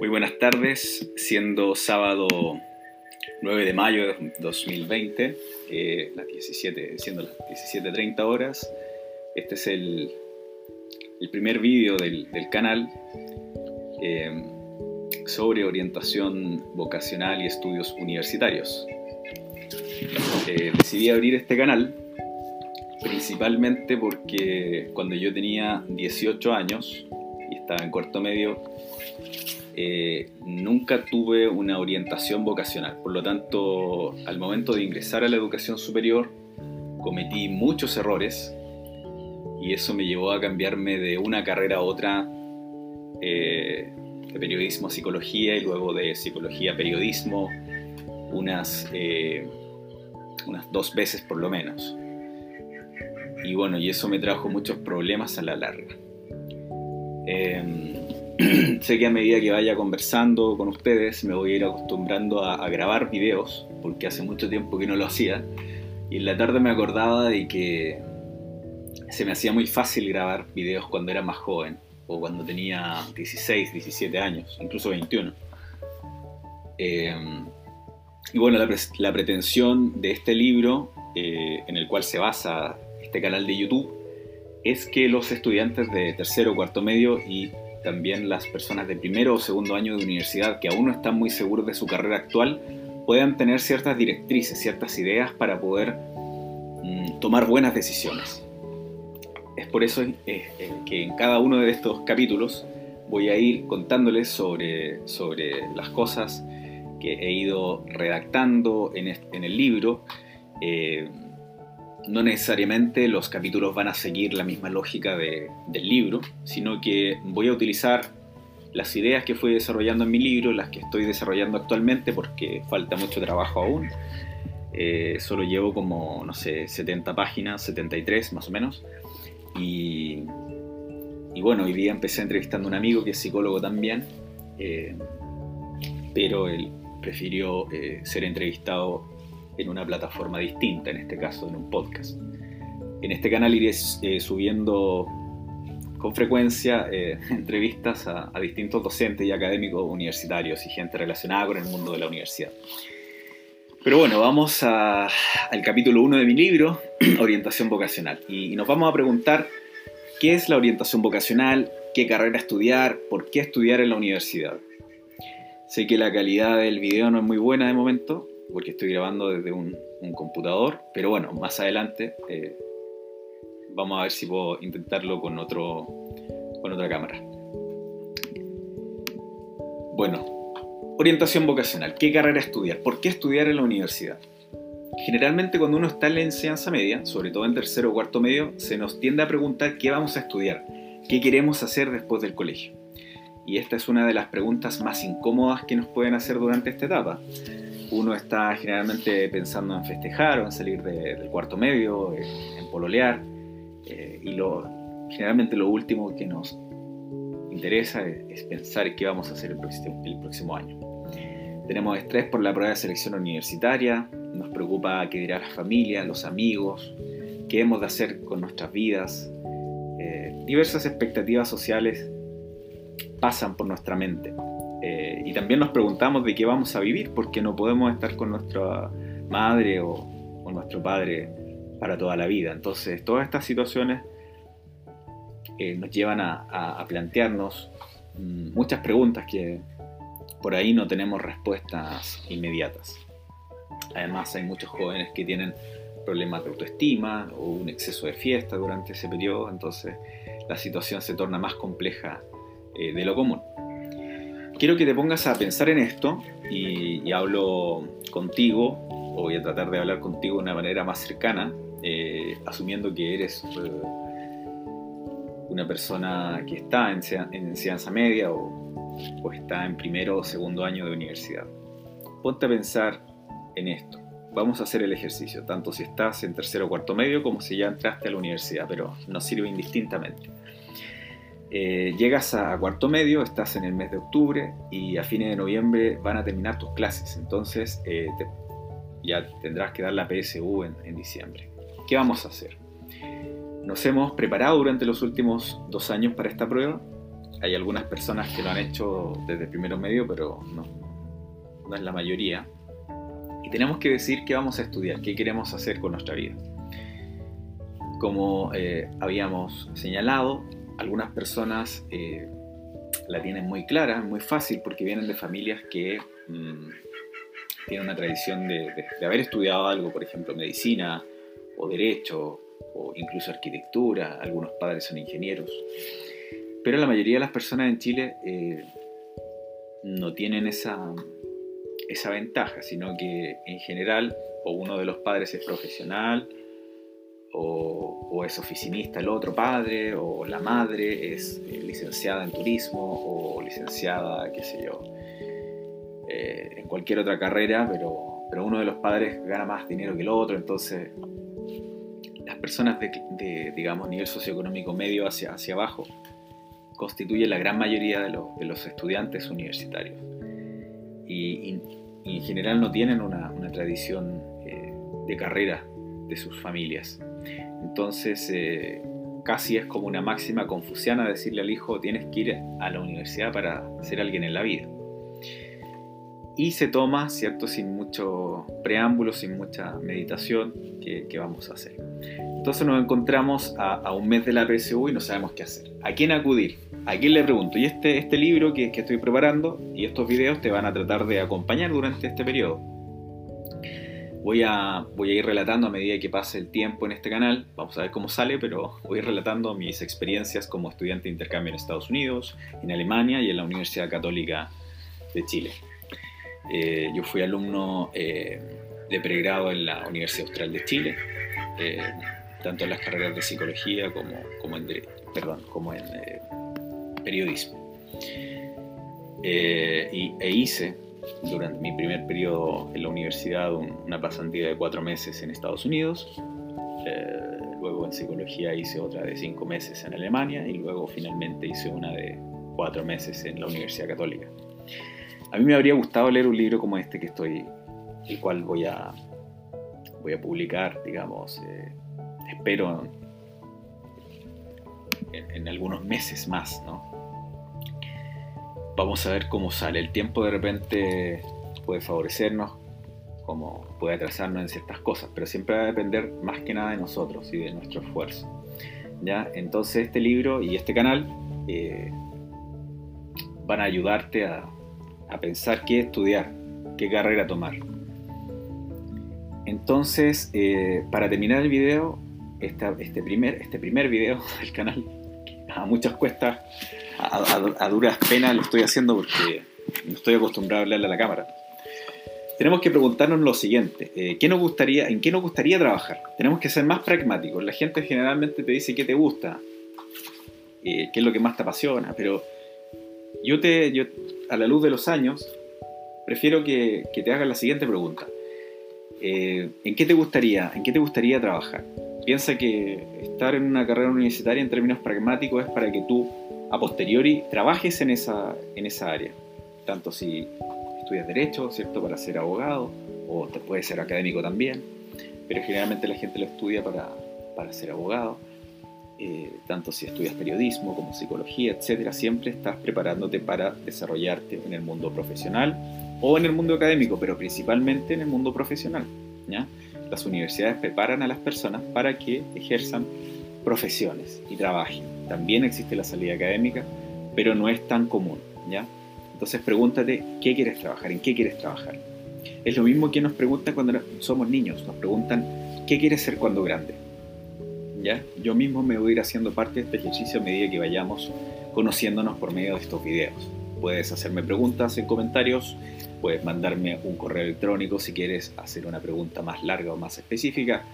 Muy buenas tardes, siendo sábado 9 de mayo de 2020, eh, las 17, siendo las 17.30 horas. Este es el, el primer vídeo del, del, canal eh, sobre orientación vocacional y estudios universitarios. Eh, decidí abrir este canal principalmente porque cuando yo tenía 18 años y estaba en cuarto medio, eh, nunca tuve una orientación vocacional. Por lo tanto, al momento de ingresar a la educación superior, cometí muchos errores y eso me llevó a cambiarme de una carrera a otra, eh, de periodismo a psicología y luego de psicología a periodismo, unas, eh, unas dos veces por lo menos. Y bueno, y eso me trajo muchos problemas a la larga. Em, sé que a medida que vaya conversando con ustedes me voy a ir acostumbrando a, grabar videos, porque hace mucho tiempo que no lo hacía, y en la tarde me acordaba de que se me hacía muy fácil grabar videos cuando era más joven, o cuando tenía 16, 17 años, incluso 21. Em, y bueno, la, pretensión de este libro, eh, en el cual se basa este canal de YouTube, es que los estudiantes de tercero cuarto medio y también las personas de primero o segundo año de universidad que aún no están muy seguros de su carrera actual puedan tener ciertas directrices, ciertas ideas para poder mm, tomar buenas decisiones. Es por eso eh, que en cada uno de estos capítulos voy a ir contándoles sobre, sobre las cosas que he ido redactando en, en el libro. Eh, no necesariamente los capítulos van a seguir la misma lógica del libro, sino que voy a utilizar las ideas que fui desarrollando en mi libro, las que estoy desarrollando actualmente, porque falta mucho trabajo aún. Eh, solo llevo como, no sé, 70 páginas, 73 más o menos. Y, bueno, hoy día empecé entrevistando a un amigo que es psicólogo también, eh, pero él prefirió eh, ser entrevistado en una plataforma distinta, en este caso en un podcast. En este canal iré eh, subiendo con frecuencia eh, entrevistas a, distintos docentes y académicos universitarios y gente relacionada con el mundo de la universidad. Pero bueno, vamos al capítulo 1 de mi libro, Orientación Vocacional. Y, y nos vamos a preguntar qué es la orientación vocacional, qué carrera estudiar, por qué estudiar en la universidad. Sé que la calidad del video no es muy buena de momento, porque estoy grabando desde un, computador, pero bueno, más adelante eh, vamos a ver si puedo intentarlo con, otro, con otra cámara. Bueno, orientación vocacional. ¿Qué carrera estudiar? ¿Por qué estudiar en la universidad? Generalmente cuando uno está en la enseñanza media, sobre todo en tercero o cuarto medio, se nos tiende a preguntar qué vamos a estudiar, qué queremos hacer después del colegio. Y esta es una de las preguntas más incómodas que nos pueden hacer durante esta etapa uno está generalmente pensando en festejar o en salir del cuarto medio, en, pololear, eh, y lo, generalmente lo último que nos interesa es, pensar qué vamos a hacer el próximo, el próximo año. Tenemos estrés por la prueba de selección universitaria, nos preocupa qué dirá la familia, los amigos, qué hemos de hacer con nuestras vidas. Eh, diversas expectativas sociales pasan por nuestra mente. Eh, y también nos preguntamos de qué vamos a vivir, porque no podemos estar con nuestra madre o, nuestro padre para toda la vida. Entonces, todas estas situaciones eh, nos llevan a, plantearnos mm, muchas preguntas que por ahí no tenemos respuestas inmediatas. Además, hay muchos jóvenes que tienen problemas de autoestima o un exceso de fiesta durante ese periodo, entonces la situación se torna más compleja eh, de lo común quiero que te pongas a pensar en esto y, hablo contigo, o voy a tratar de hablar contigo de una manera más cercana, eh, asumiendo que eres eh, una persona que está en, enseñanza media o, o, está en primero o segundo año de universidad. Ponte a pensar en esto. Vamos a hacer el ejercicio, tanto si estás en tercero o cuarto medio como si ya entraste a la universidad, pero nos sirve indistintamente. Eh, llegas a cuarto medio, estás en el mes de octubre y a fines de noviembre van a terminar tus clases, entonces eh, ya tendrás que dar la PSU en, diciembre. ¿Qué vamos a hacer? Nos hemos preparado durante los últimos dos años para esta prueba hay algunas personas que lo han hecho desde primero medio, pero no, no es la mayoría. Y tenemos que decir qué vamos a estudiar, qué queremos hacer con nuestra vida. Como eh, habíamos señalado, algunas personas eh, la tienen muy clara, muy fácil, porque vienen de familias que mm, tienen una tradición de, haber estudiado algo, por ejemplo, medicina o derecho o incluso arquitectura, algunos padres son ingenieros. Pero la mayoría de las personas en Chile eh, no tienen esa, esa ventaja, sino que en general o uno de los padres es profesional, o, es oficinista el otro padre, o la madre es eh, licenciada en turismo, o licenciada, qué sé yo, eh, en cualquier otra carrera, pero, pero uno de los padres gana más dinero que el otro, entonces las personas de, digamos, nivel socioeconómico medio hacia, hacia abajo constituyen la gran mayoría de, de los estudiantes universitarios. Y, en general no tienen una, una tradición eh, de carrera de sus familias. Entonces, eh, casi es como una máxima confuciana decirle al hijo, tienes que ir a la universidad para ser alguien en la vida. Y se toma, ¿cierto? Sin mucho preámbulo, sin mucha meditación, que, vamos a hacer. Entonces nos encontramos a, un mes de la PSU y no sabemos qué hacer. ¿A quién acudir? ¿A quién le pregunto? Y este, este libro que, que estoy preparando y estos videos te van a tratar de acompañar durante este periodo. Voy a, voy a ir relatando a medida que pase el tiempo en este canal, vamos a ver cómo sale, pero voy a ir relatando mis experiencias como estudiante de intercambio en Estados Unidos, en Alemania y en la Universidad Católica de Chile. Eh, yo fui alumno eh, de pregrado en la Universidad Austral de Chile, eh, tanto en las carreras de psicología como, como en, perdón, como en periodismo. y, e hice durante mi primer periodo en la universidad una pasantía de cuatro meses en Estados Unidos, luego en psicología hice otra de cinco meses en Alemania y luego finalmente hice una de cuatro meses en la Universidad Católica. A mí me habría gustado leer un libro como este que estoy, el cual voy a, voy a publicar, digamos, eh, espero en, algunos meses más, ¿no? Vamos a ver cómo sale. El tiempo de repente puede favorecernos, como puede atrasarnos en ciertas cosas, pero siempre va a depender más que nada de nosotros y de nuestro esfuerzo. ¿ya? Entonces este libro y este canal eh, van a ayudarte a, pensar qué estudiar, qué carrera tomar. Entonces, eh, para terminar el video, este, primer, este primer video del canal, a muchas cuestas, a, duras penas lo estoy haciendo porque no estoy acostumbrado a hablarle a la cámara. Tenemos que preguntarnos lo siguiente, eh, ¿qué nos gustaría, ¿en qué nos gustaría trabajar? Tenemos que ser más pragmáticos. La gente generalmente te dice qué te gusta, eh, qué es lo que más te apasiona, pero yo te, yo, a la luz de los años, prefiero que, te hagas la siguiente pregunta. Eh, ¿En qué te gustaría, en qué te gustaría trabajar? Piensa que estar en una carrera universitaria en términos pragmáticos es para que tú a posteriori trabajes en esa, en esa área. Tanto si estudias derecho, ¿cierto? Para ser abogado, o te puede ser académico también, pero generalmente la gente lo estudia para, para ser abogado eh, tanto si estudias periodismo como psicología, etcétera, siempre estás preparándote para desarrollarte en el mundo profesional o en el mundo académico, pero principalmente en el mundo profesional. ¿Ya? Las universidades preparan a las personas para que ejerzan profesiones y trabajen. También existe la salida académica, pero no es tan común. ¿ya? Entonces pregúntate qué quieres trabajar, en qué quieres trabajar. Es lo mismo que nos preguntan cuando somos niños, nos preguntan qué quieres ser cuando grande yo mismo me voy a ir haciendo parte de este ejercicio a medida que vayamos conociéndonos por medio de estos videos. Puedes hacerme preguntas en comentarios, puedes mandarme un correo electrónico si quieres hacer una pregunta más larga o más específica.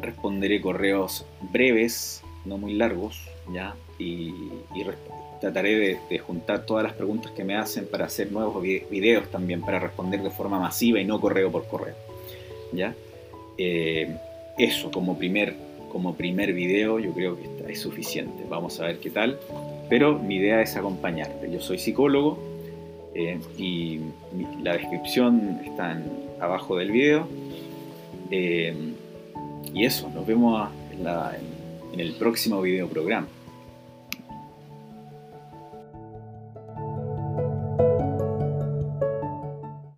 responderé correos breves, no muy largos, ¿ya? Y, trataré de, juntar todas las preguntas que me hacen para hacer nuevos videos también, para responder de forma masiva y no correo por correo, ¿ya? Eh, eso como primer, como primer video yo creo que es suficiente. Vamos a ver qué tal. Pero mi idea es acompañarte. Yo soy psicólogo eh, y la descripción está abajo del video. Eh, y eso, nos vemos en, en el próximo video programa.